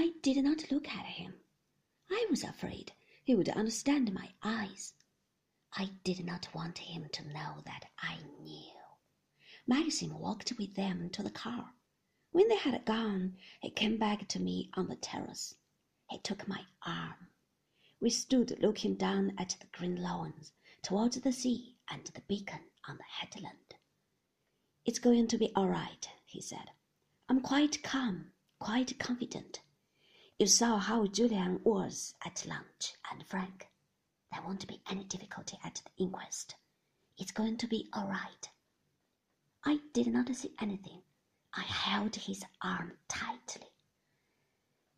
I did not look at him. I was afraid he would understand my eyes. I did not want him to know that I knew. Maxim walked with them to the car. When they had gone, he came back to me on the terrace. He took my arm. We stood looking down at the green lawns, towards the sea and the beacon on the headland. It's going to be all right, he said. I'm quite calm, quite confident. You saw how Julyan was at lunch and Frank. There won't be any difficulty at the inquest. It's going to be all right. I did not see anything. I held his arm tightly.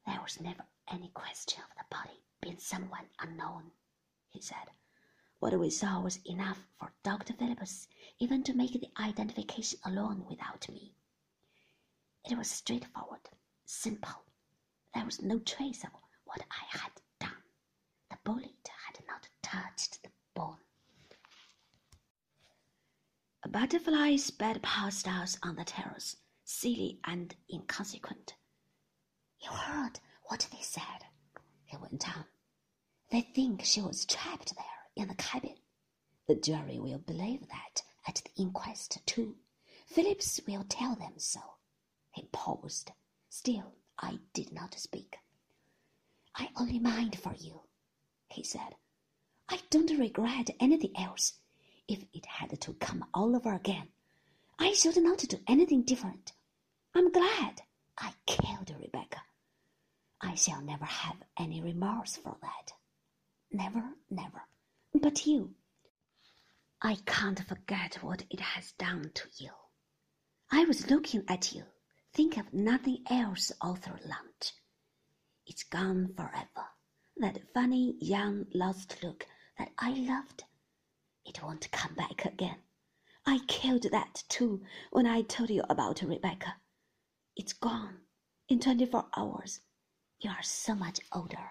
There was never any question of the body being someone unknown, he said. What we saw was enough for Dr. Phillips even to make the identification alone without me. It was straightforward, simple. There was no trace of what I had done. The bullet had not touched the bone. A butterfly sped past us on the terrace, silly and inconsequent. You heard what they said, he went on. They think she was trapped there in the cabin. The jury will believe that at the inquest, too. Phillips will tell them so. He paused. Still, I did not speak. I only mind for you, he said. I don't regret anything else. If it had to come all over again, I should not do anything different. I'm glad I killed Rebecca. I shall never have any remorse for that. Never, never. But you, I can't forget what it has done to you. I was looking at you, think of nothing else all through lunch. It's gone forever. That funny, young, lost look that I loved. It won't come back again. I killed that too when I told you about Rebecca. It's gone in twenty four hours. You are so much older.